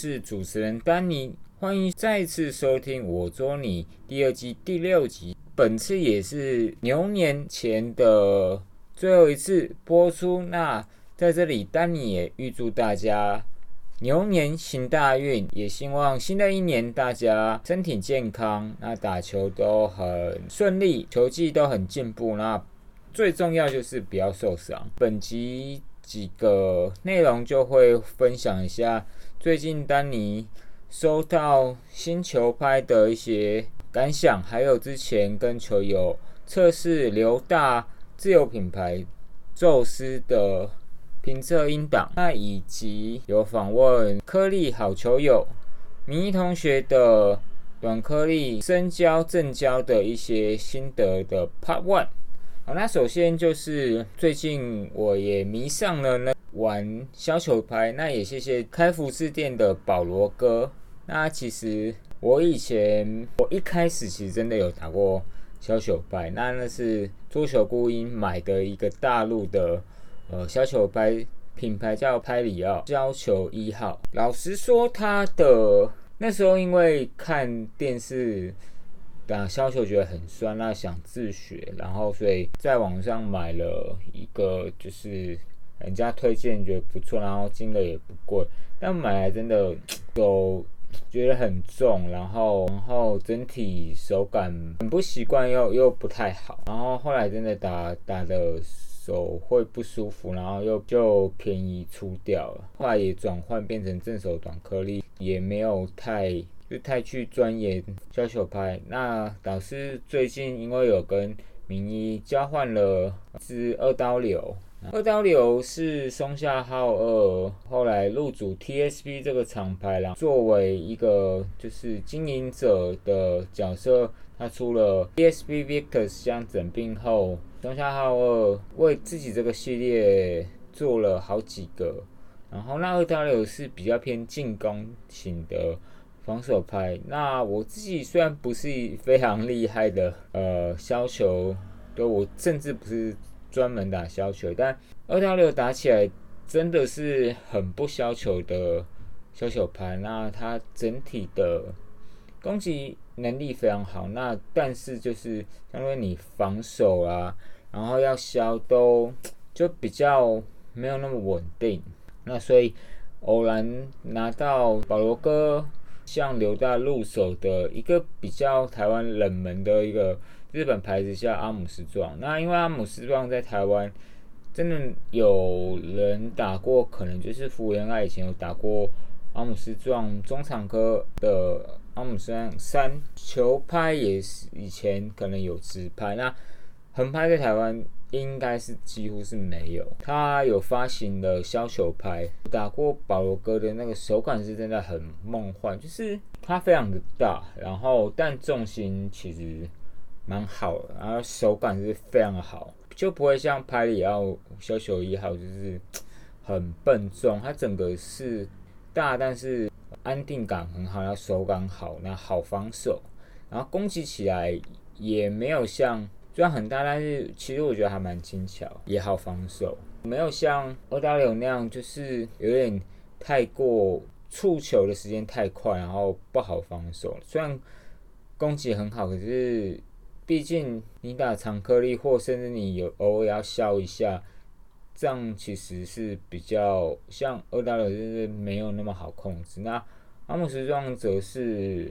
是主持人丹尼，欢迎再次收听我捉你第二季第六集。本次也是牛年前的最后一次播出。那在这里，丹尼也预祝大家牛年行大运，也希望新的一年大家身体健康，那打球都很顺利，球技都很进步。那最重要就是不要受伤。本集。几个内容就会分享一下最近丹尼收到新球拍的一些感想，还有之前跟球友测试刘大自由品牌宙斯的评测音档，那以及有访问颗粒好球友明一同学的短颗粒深胶正胶的一些心得的 Part One。好，那首先就是最近我也迷上了那玩削球拍，那也谢谢开服饰店的保罗哥。那其实我以前我一开始其实真的有打过削球拍，那那是桌球孤鹰买的一个大陆的呃削球拍品牌叫拍里奥削球一号。老实说，他的那时候因为看电视。打削球觉得很酸，那想自学，然后所以在网上买了一个，就是人家推荐觉得不错，然后金额也不贵，但买来真的 都觉得很重，然后然后整体手感很不习惯，又又不太好，然后后来真的打打的手会不舒服，然后又就便宜出掉了，后来也转换变成正手短颗粒，也没有太。就太去钻研削球拍。那导师最近因为有跟名医交换了支二刀流，二刀流是松下浩二后来入主 TSP 这个厂牌啦，作为一个就是经营者的角色，他出了 TSP Victor 相整并后，松下浩二为自己这个系列做了好几个，然后那二刀流是比较偏进攻型的。防守拍，那我自己虽然不是非常厉害的呃削球，对我甚至不是专门打削球，但二到六打起来真的是很不削球的削球拍。那它整体的攻击能力非常好，那但是就是相当于你防守啊，然后要削都就比较没有那么稳定。那所以偶然拿到保罗哥。向刘大入手的一个比较台湾冷门的一个日本牌子叫阿姆斯壮，那因为阿姆斯壮在台湾真的有人打过，可能就是福原爱以前有打过阿姆斯壮中场科的阿姆斯壮三球拍也是以前可能有直拍，那横拍在台湾。应该是几乎是没有，他有发行的削球拍，打过保罗哥的那个手感是真的很梦幻，就是它非常的大，然后但重心其实蛮好的，然后手感是非常好，就不会像拍里奥小球一号就是 很笨重，它整个是大，但是安定感很好，然后手感好，那好防守，然后攻击起来也没有像。虽然很大，但是其实我觉得还蛮轻巧，也好防守，没有像二大流那样，就是有点太过触球的时间太快，然后不好防守。虽然攻击很好，可是毕竟你打长颗粒，或甚至你有偶尔要消一下，这样其实是比较像二大流，就是没有那么好控制。那阿姆斯壮则是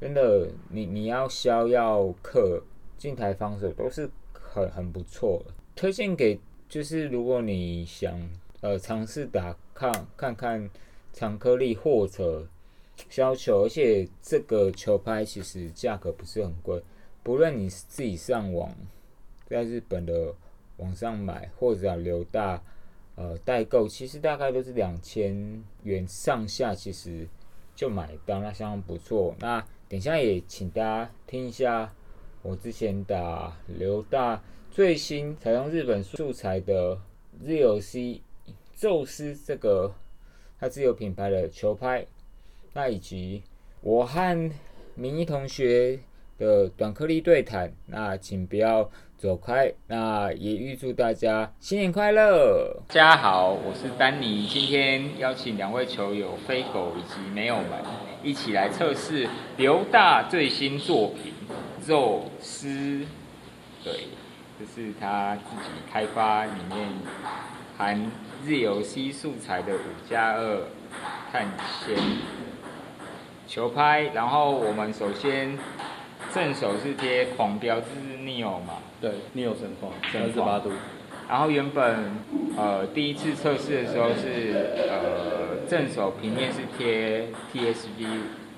真的，你你要消要克。近台防守都是很很不错的，推荐给就是如果你想呃尝试打看看看长颗粒或者削球，而且这个球拍其实价格不是很贵，不论你是自己上网在日本的网上买或者留大呃代购，其实大概都是两千元上下，其实就买到，那相当不错。那等下也请大家听一下。我之前打刘大最新采用日本素材的 ZOC 宙斯这个它自有品牌的球拍，那以及我和明一同学的短颗粒对谈，那请不要走开。那也预祝大家新年快乐！大家好，我是丹尼，今天邀请两位球友飞狗以及没有们一起来测试刘大最新作品《肉丝》。对，这是他自己开发里面含日游 C 素材的五加二碳纤球拍。然后我们首先正手是贴狂飙，这是 Neo 嘛？对，Neo 神狂三十八度。然后原本呃第一次测试的时候是呃正手平面是贴 TSV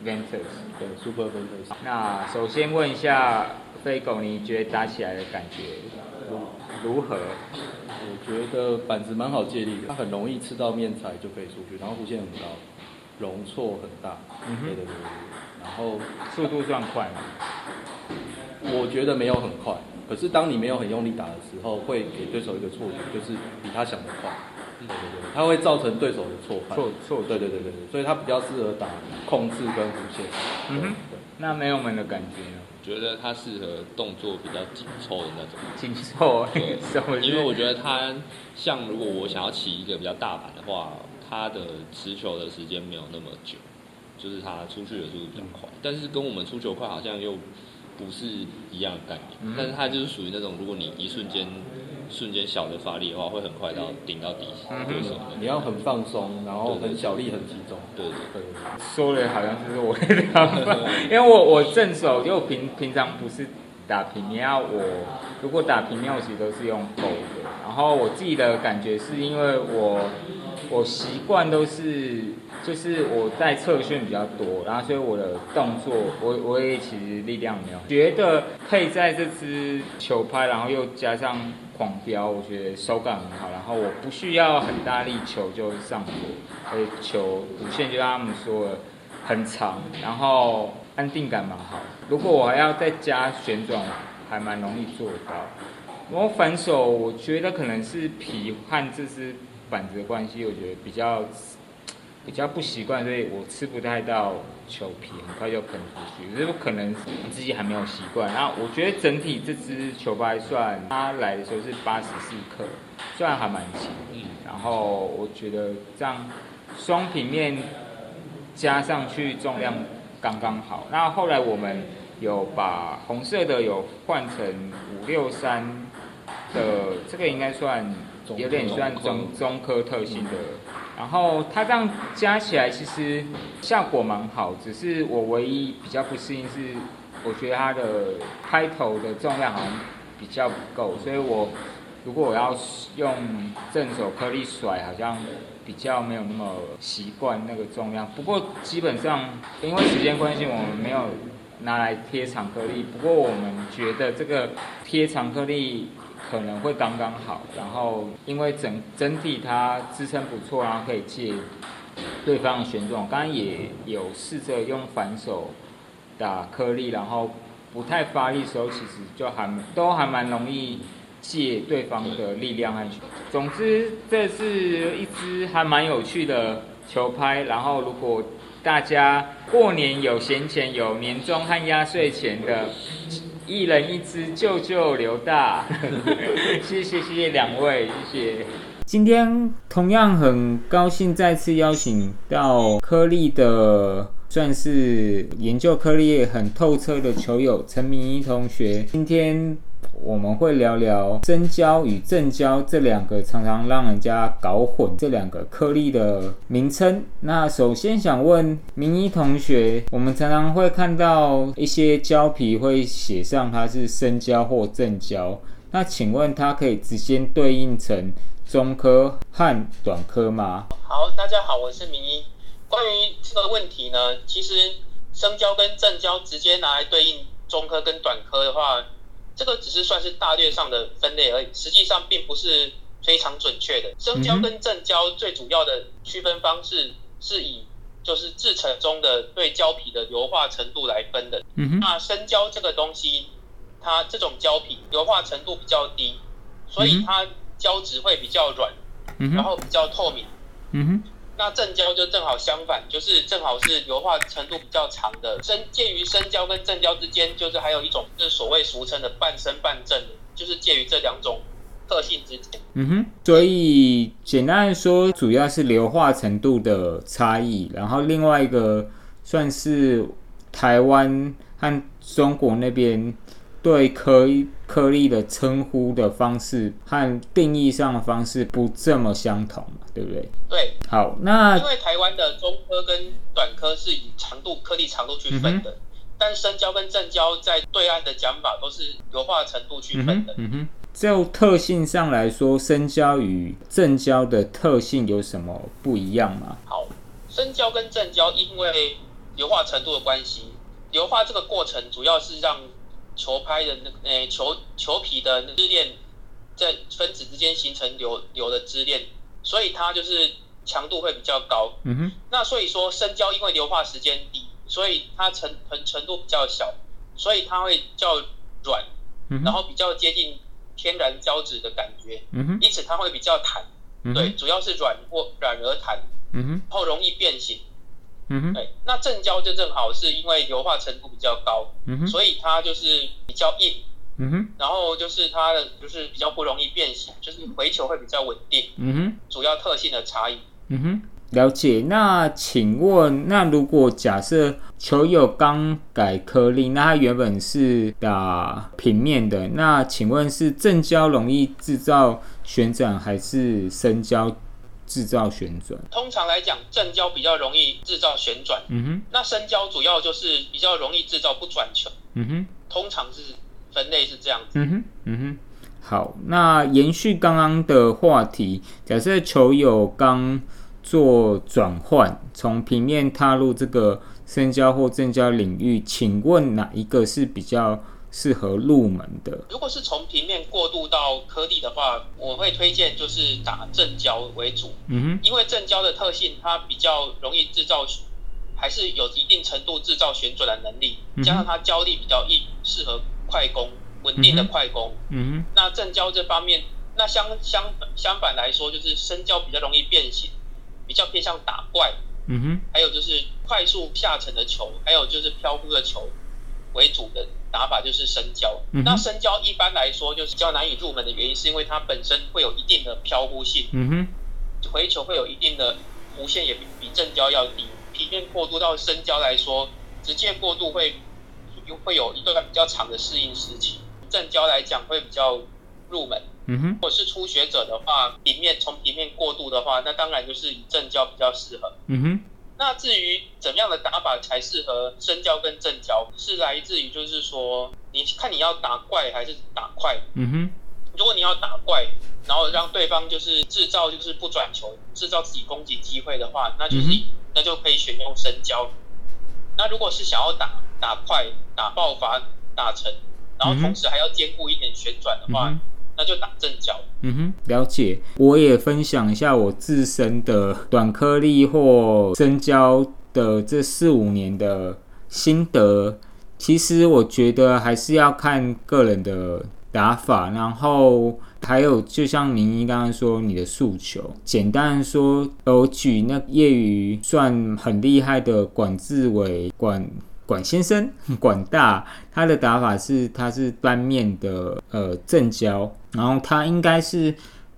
Ventus，对，Super Ventus。那首先问一下飞狗，你觉得打起来的感觉如如何？我觉得板子蛮好借力的，它很容易吃到面材就可以出去，然后弧线很高，容错很大。嗯对对对对。然后速度算快吗？我觉得没有很快。可是当你没有很用力打的时候，会给对手一个错觉，就是比他想的快。对对对，它会造成对手的错判。错错。对对对对对，所以它比较适合打控制跟弧线。嗯哼。那没有门的感觉呢？觉得它适合动作比较紧凑的那种。紧凑。对。因为我觉得它像如果我想要起一个比较大板的话，它的持球的时间没有那么久，就是他出去的速度比较快。但是跟我们出球快好像又。不是一样的概念，但是他就是属于那种，如果你一瞬间瞬间小的发力的话，会很快到顶到底对手。你要很放松，然后很小力很集中。对对对。说的好像就是我 因为我我正手就平平常不是打平面，我如果打平面，我其实都是用勾的。然后我自己的感觉是因为我我习惯都是。就是我在侧旋比较多，然后所以我的动作，我我也其实力量没有，觉得配在这支球拍，然后又加上狂飙，我觉得手感很好，然后我不需要很大力球就上桌，而且球弧线就像他们说的很长，然后安定感蛮好。如果我还要再加旋转，还蛮容易做到。然后反手，我觉得可能是皮和这支板子的关系，我觉得比较。比较不习惯，所以我吃不太到球皮，很快就喷出去。这可能自己还没有习惯。然后我觉得整体这支球拍算，它来的时候是八十四克，虽然还蛮轻。嗯。然后我觉得这样双平面加上去重量刚刚好。那后来我们有把红色的有换成五六三的，这个应该算有点算中中科特性的。然后它这样加起来其实效果蛮好，只是我唯一比较不适应是，我觉得它的开头的重量好像比较不够，所以我如果我要用正手颗粒甩，好像比较没有那么习惯那个重量。不过基本上因为时间关系，我们没有拿来贴长颗粒。不过我们觉得这个贴长颗粒。可能会刚刚好，然后因为整整体它支撑不错，然后可以借对方的旋转。刚刚也有试着用反手打颗粒，然后不太发力的时候，其实就还都还蛮容易借对方的力量和。总之，这是一支还蛮有趣的球拍。然后，如果大家过年有闲钱，有年终和压岁钱的。一人一只，救救刘大，谢谢谢谢两位，谢谢。今天同样很高兴再次邀请到颗粒的，算是研究颗粒很透彻的球友陈明一同学，今天。我们会聊聊真胶与正胶这两个常常让人家搞混这两个颗粒的名称。那首先想问明一同学，我们常常会看到一些胶皮会写上它是生胶或正胶，那请问它可以直接对应成中科和短科吗？好，大家好，我是明一。关于这个问题呢，其实生胶跟正胶直接拿来对应中科跟短科的话。这个只是算是大略上的分类而已，实际上并不是非常准确的。生胶跟正胶最主要的区分方式是以就是制成中的对胶皮的油化程度来分的。那生胶这个东西，它这种胶皮油化程度比较低，所以它胶质会比较软，然后比较透明。那正交就正好相反，就是正好是硫化程度比较长的，深介于深交跟正交之间，就是还有一种就是所谓俗称的半生半正，就是介于这两种特性之间。嗯哼，所以简单来说，主要是硫化程度的差异，然后另外一个算是台湾和中国那边对颗颗粒的称呼的方式和定义上的方式不这么相同嘛，对不对？对，好，那因为台湾的中科跟短科是以长度颗粒长度去分的，但深交跟正交在对岸的讲法都是油化程度去分的。嗯哼，就特性上来说，深交与正交的特性有什么不一样吗？好，深交跟正交因为硫化程度的关系，硫化这个过程主要是让球拍的那诶、球球皮的支链在分子之间形成流流的支链，所以它就是强度会比较高。嗯哼，那所以说生胶因为硫化时间低，所以它程程程度比较小，所以它会较软，然后比较接近天然胶质的感觉，嗯哼，因此它会比较弹。嗯对，，主要是软或软而弹，嗯哼，然后容易变形。嗯哼，对，那正胶就正好是因为油化程度比较高，嗯哼，所以它就是比较硬，嗯哼，然后就是它的就是比较不容易变形，就是回球会比较稳定，嗯哼。主要特性的差异。嗯哼，了解。那请问，那如果假设球友刚改颗粒，那它原本是打平面的，那请问是正胶容易制造旋转，还是深胶制造旋转？通常来讲，正交比较容易制造旋转，嗯哼，那深交主要就是比较容易制造不转球，嗯哼，通常是分类是这样子。嗯哼，嗯哼。好，那延续刚刚的话题，假设球友刚做转换，从平面踏入这个深交或正交领域，请问哪一个是比较适合入门的？如果是从平面过渡到颗粒的话，我会推荐就是打正胶为主，嗯哼。因为正胶的特性它比较容易制造，还是有一定程度制造旋转的能力嗯，加上它胶粒比较硬，适合快攻，稳定的快攻。嗯哼，嗯那正胶这方面，那相相相反来说，就是深胶比较容易变形，比较偏向打怪，嗯哼，还有就是快速下沉的球，还有就是飘忽的球为主的打法就是深交。嗯那深交一般来说就是比较难以入门的原因，是因为它本身会有一定的飘忽性，嗯哼，回球会有一定的弧线，也比比正交要低。平面过渡到深交来说，直接过渡会会有一段比较长的适应时期。正交来讲会比较入门。嗯哼，如果是初学者的话，平面从平面过渡的话，那当然就是以正交比较适合。嗯哼，那至于怎么样的打法才适合深交跟正交，是来自于就是说，你看你要打怪还是打快。嗯哼，如果你要打怪，然后让对方就是制造就是不转球，制造自己攻击机会的话，那就是、嗯那就可以选用深交。那如果是想要打打快、打爆发、打沉，然后同时还要兼顾一点旋转的话，那就打正胶。嗯哼，了解。我也分享一下我自身的短颗粒或深交的这四五年的心得。其实我觉得还是要看个人的打法，然后还有就像明一刚刚说你的诉求。简单说，我举那业余算很厉害的管志伟管。管先生，管大，他的打法是他是单面的呃正交，然后他应该是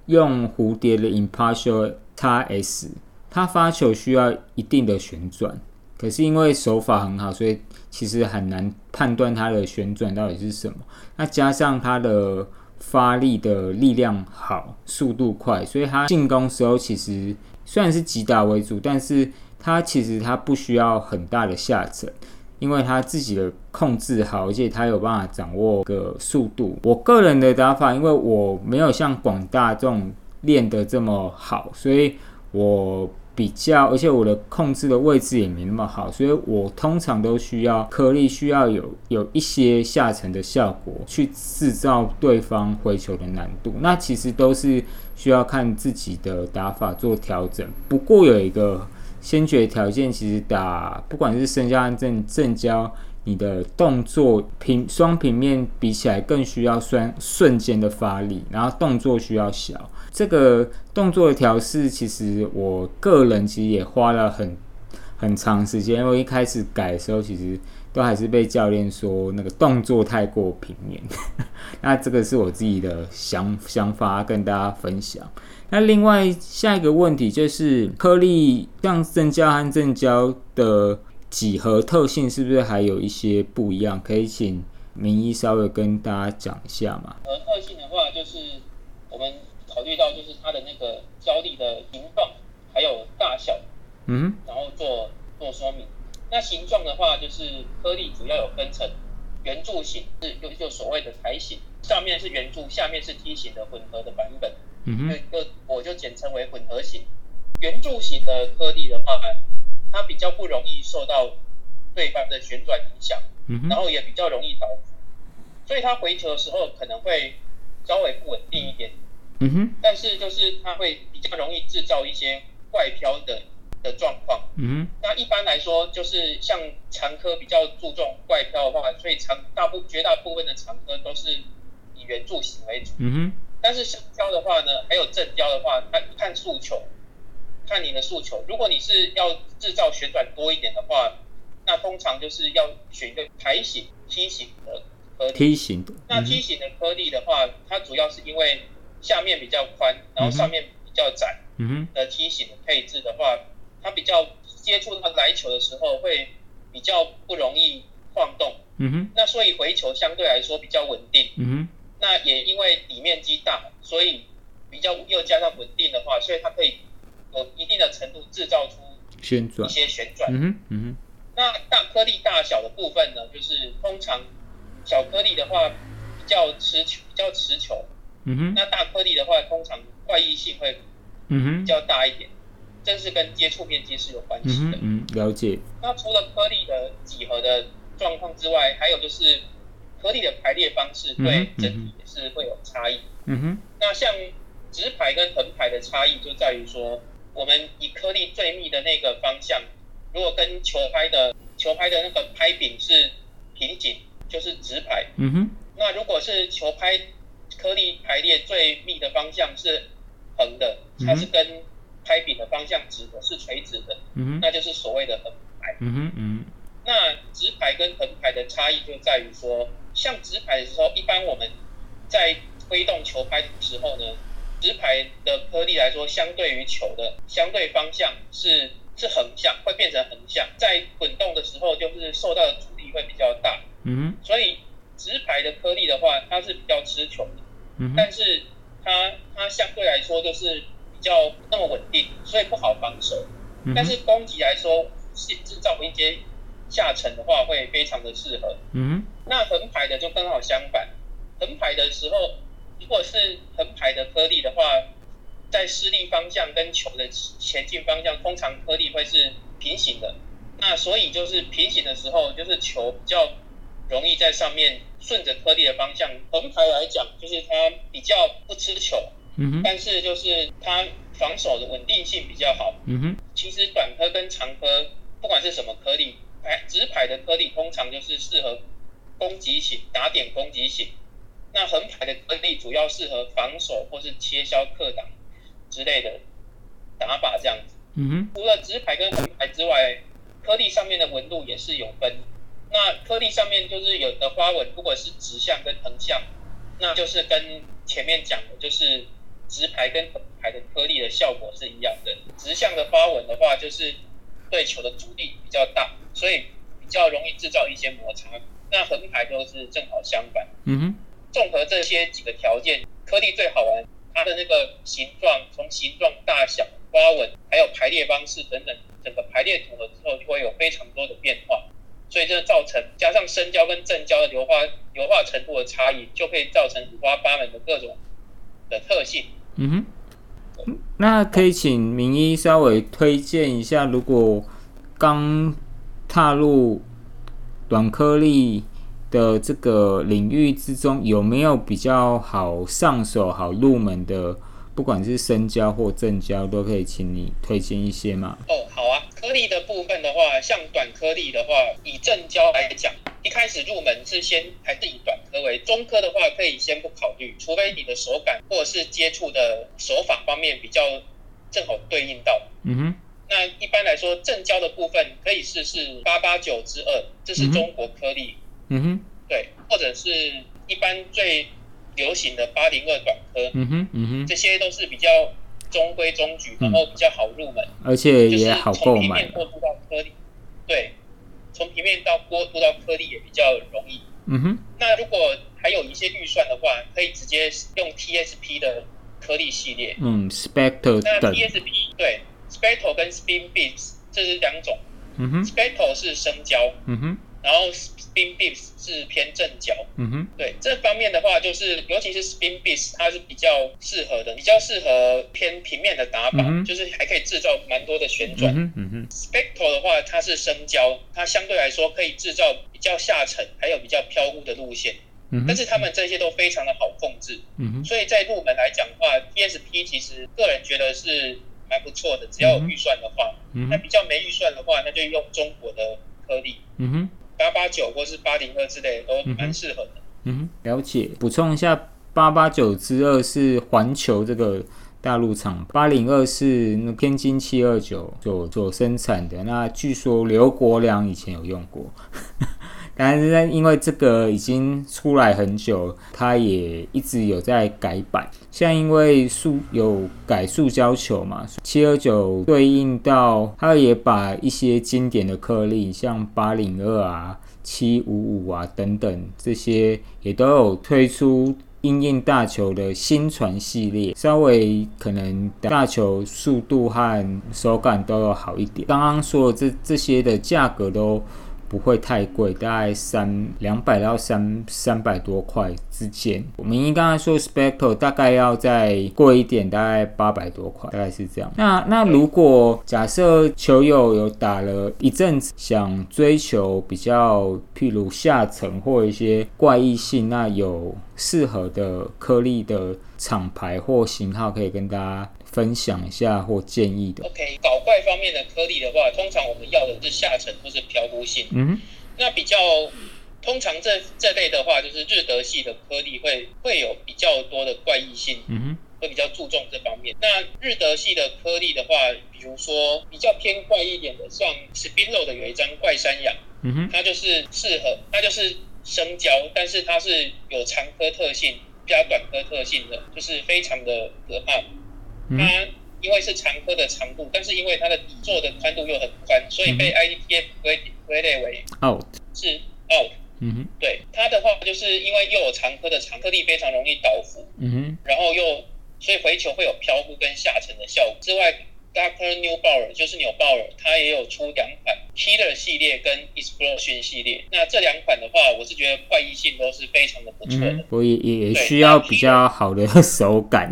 用蝴蝶的 impartial x S，他发球需要一定的旋转，可是因为手法很好，所以其实很难判断他的旋转到底是什么。那加上他的发力的力量好，速度快，所以他进攻时候其实虽然是击打为主，但是他其实他不需要很大的下沉。因为他自己的控制好，而且他有办法掌握个速度。我个人的打法，因为我没有像广大这种练得这么好，所以我比较，而且我的控制的位置也没那么好，所以我通常都需要颗粒需要有有一些下沉的效果，去制造对方回球的难度。那其实都是需要看自己的打法做调整。不过有一个先决条件，其实打不管是升降正正交，你的动作平双平面比起来更需要瞬瞬间的发力，然后动作需要小。这个动作的调试，其实我个人其实也花了很很长时间，因为一开始改的时候，其实都还是被教练说那个动作太过平面。那这个是我自己的想想法，跟大家分享。那另外下一个问题就是颗粒像正胶和正胶的几何特性是不是还有一些不一样？可以请明医稍微跟大家讲一下嘛？呃，特性的话就是我们考虑到就是它的那个胶粒的形状还有大小，嗯然后做做说明。那形状的话就是颗粒主要有分成圆柱形，是就就所谓的台形，上面是圆柱，下面是梯形的混合的版本。嗯哼就就我就简称为混合型。圆柱形的颗粒的话，它比较不容易受到对方的旋转影响，嗯哼然后也比较容易倒伏，所以它回球的时候可能会稍微不稳定一点。嗯哼但是就是它会比较容易制造一些外飘的的状况。嗯那一般来说，就是像长科比较注重外漂的话，所以长大部绝大部分的长科都是以圆柱形为主。嗯哼但是深胶的话呢，还有正胶的话，它看诉求，看你的诉求。如果你是要制造旋转多一点的话，那通常就是要选一个台形、梯形的颗粒。梯形的，那梯形的颗粒的话，它主要是因为下面比较宽，然后上面比较窄嗯哼的梯形的配置的话，它比较接触到来球的时候会比较不容易晃动。嗯哼。那所以回球相对来说比较稳定。嗯哼。那也因为底面积大，所以比较又加上稳定的话，所以它可以有一定的程度制造出旋转一，些旋转。嗯哼嗯那大颗粒大小的部分呢，就是通常小颗粒的话比较持球，比较持球；嗯哼。那大颗粒的话，通常怪异性会嗯哼。比较大一点，这是跟接触面积是有关嗯系的。哼嗯，了解，那除了颗粒的几何的状况之外，还有就是颗粒的排列方式对整体也是会有差异。嗯哼那像直排跟横排的差异就在于说，我们以颗粒最密的那个方向，如果跟球拍的球拍的那个拍柄是平紧，就是直排。嗯哼那如果是球拍颗粒排列最密的方向是横的，它是跟拍柄的方向指的，是垂直的，嗯那就是所谓的横排。嗯哼嗯那直排跟横排的差异就在于说，像直排的时候，一般我们在挥动球拍的时候呢，直排的颗粒来说，相对于球的相对方向是是横向，会变成横向，在滚动的时候，就是受到的阻力会比较大，嗯哼。所以直排的颗粒的话，它是比较吃球的，但是它它相对来说就是比较那么稳定，所以不好防守。嗯但是攻击来说，是制造一些下沉的话，会非常的适合。嗯那横排的就刚好相反，横排的时候，如果是横排的颗粒的话，在施力方向跟球的前进方向，通常颗粒会是平行的。那所以就是平行的时候，就是球比较容易在上面顺着颗粒的方向。横排来讲，就是它比较不吃球，嗯哼但是就是它防守的稳定性比较好。嗯哼其实短颗跟长颗，不管是什么颗粒，哎直排的颗粒通常就是适合攻击型、打点攻击型。那横排的颗粒主要适合防守或是切削、克挡之类的打法这样子。嗯哼除了直排跟横排之外，颗粒上面的纹路也是有分。那颗粒上面就是有的花纹，如果是直向跟横向，那就是跟前面讲的，就是直排跟横排的颗粒的效果是一样的。直向的花纹的话，就是对球的阻力比较大，所以比较容易制造一些摩擦。那横排就是正好相反。嗯哼综合这些几个条件，颗粒最好玩，它的那个形状，从形状、大小、花纹，还有排列方式等等，整个排列组合之后，就会有非常多的变化。所以这造成加上深胶跟正胶的硫化硫化程度的差异，就可以造成五花八门的各种的特性。嗯哼，那可以请明一稍微推荐一下，如果刚踏入短颗粒的这个领域之中，有没有比较好上手、好入门的，不管是深交或正交，都可以请你推荐一些嘛？哦，好啊，颗粒的部分的话，像短颗粒的话，以正交来讲，一开始入门是先还是以短颗为，中颗的话可以先不考虑，除非你的手感或者是接触的手法方面比较正好对应到。嗯哼，那一般来说，正交的部分可以试试八八九之二，这是中国颗粒，嗯哼，对，或者是一般最流行的八零二短颗，嗯哼，嗯哼，这些都是比较中规中矩，然后比较好入门。而且就是也好购买从平面。过渡到颗粒，对，从平面到过渡到颗粒也比较容易。嗯哼，那如果还有一些预算的话，可以直接用 TSP 的颗粒系列。嗯，Spectre 那等，TSP 对 Spectral 跟 Spin Beats 这是两种嗯哼，，Spectral 是生胶，嗯哼，然后 Spin Beats 是偏正胶。嗯哼，对这方面的话，就是尤其是 Spin Beats，它是比较适合的，比较适合偏平面的打法，嗯就是还可以制造蛮多的旋转。嗯哼，嗯哼，Spectral 的话，它是生胶，它相对来说可以制造比较下沉，还有比较飘忽的路线，嗯，但是他们这些都非常的好控制，嗯哼，所以在入门来讲的话，PSP 其实个人觉得是蛮不错的，只要有预算的话。嗯，那比较没预算的话，那就用中国的颗粒，嗯哼。八八九或是八零二之类的都蛮适合的。嗯哼，了解。补充一下，八八九之二是环球这个大陆厂，八零二是那天津七二九所所生产的。那据说刘国梁以前有用过，但是，因为这个已经出来很久，它也一直有在改版。像因为塑有改塑胶球嘛，七二九对应到它也把一些经典的颗粒，像八零二啊、七五五啊等等这些，也都有推出因应大球的新传系列，稍微可能大球速度和手感都有好一点。刚刚说的这这些的价格都。不会太贵，大概三两百到三三百多块之间。我们应刚才说 Spectral 大概要再贵一点，大概八百多块，大概是这样。那那如果假设球友有打了一阵子，想追求比较譬如下沉或一些怪异性，那有适合的颗粒的厂牌或型号可以跟大家分享一下或建议的。OK，搞怪方面的颗粒的话，通常我们要的是下沉或是漂浮性。嗯哼，那比较通常这这类的话，就是日德系的颗粒会会有比较多的怪异性，嗯哼，会比较注重这方面。那日德系的颗粒的话，比如说比较偏怪一点的，像 Spinlo 的有一张怪山羊，嗯哼，它就是适合，它就是生胶，但是它是有长颗特性加短颗特性的，就是非常的可怕。嗯它因为是长颗的长度，但是因为它的底座的宽度又很宽，所以被 IDTF 归归类为 out，是 out。嗯哼，对它的话，就是因为又有长颗的长颗粒非常容易倒伏，嗯哼，然后又所以回球会有飘忽跟下沉的效果。之外，Doctor New Bauer 就是纽鲍尔，它也有出两款 Killer 系列跟 Explosion 系列。那这两款的话，我是觉得怪异性都是非常的不错的。嗯，我也也也需要比较好的 手感，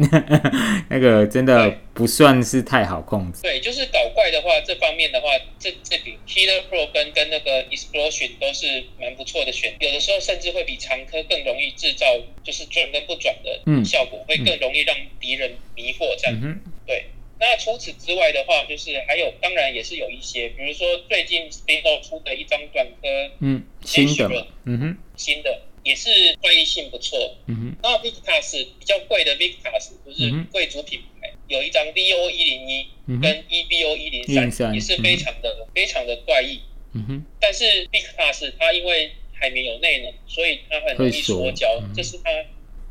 那个真的不算是太好控制。对，就是搞怪的话，这方面的话，这这比 Killer Pro 跟跟那个 Explosion 都是蛮不错的选，有的时候甚至会比长科更容易制造就是转跟不转的嗯效果，会更容易让敌人迷惑这样。嗯，对，那除此之外的话，就是还有，当然也是有一些，比如说最近 Spino 出的一张短科嗯，新的嘛，嗯哼，新的，也是怪异性不错。嗯哼，那 Victas 比较贵的 Victas 就是贵族品牌，有一张 VO 一零一嗯哼。跟 EBO 一零103三，也是非常的、非常的怪异。嗯哼，但是 Victas 它因为海绵有内能，所以它很容易会缩缩胶嗯，这是它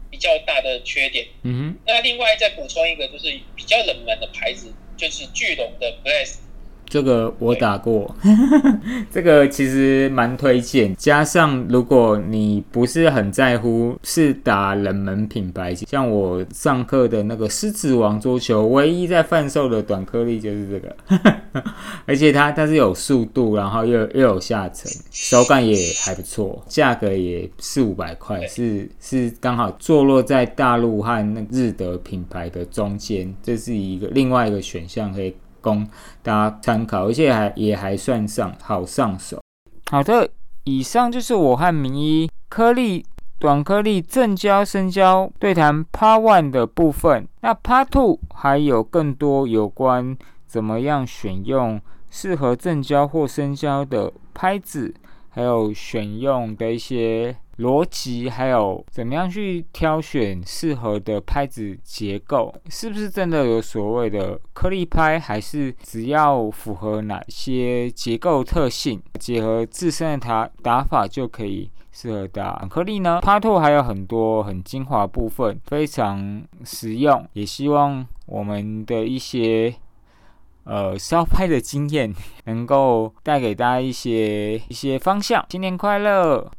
比较大的缺点。嗯哼，那另外再补充一个，就是比较冷门的牌子，就是巨龙的 Blast。这个我打过，这个其实蛮推荐。加上如果你不是很在乎是打冷门品牌，像我上课的那个狮子王桌球，唯一在贩售的短颗粒就是这个，而且它它是有速度，然后又又有下沉，手感也还不错，价格也四五百块，是是刚好坐落在大陆和那日德品牌的中间，这是一个另外一个选项可以。供大家参考，而且还也还算上好上手。好的，以上就是我和明一颗粒短颗粒正交深交对谈 Part One 的部分。那 Part Two 还有更多有关怎么样选用适合正交或深交的拍子，还有选用的一些逻辑，还有怎么样去挑选适合的拍子结构，是不是真的有所谓的颗粒拍，还是只要符合哪些结构特性，结合自身的打打法就可以适合打颗粒呢？帕拓还有很多很精华部分，非常实用，也希望我们的一些。呃，烧拍的经验能够带给大家一些一些方向。新年快乐！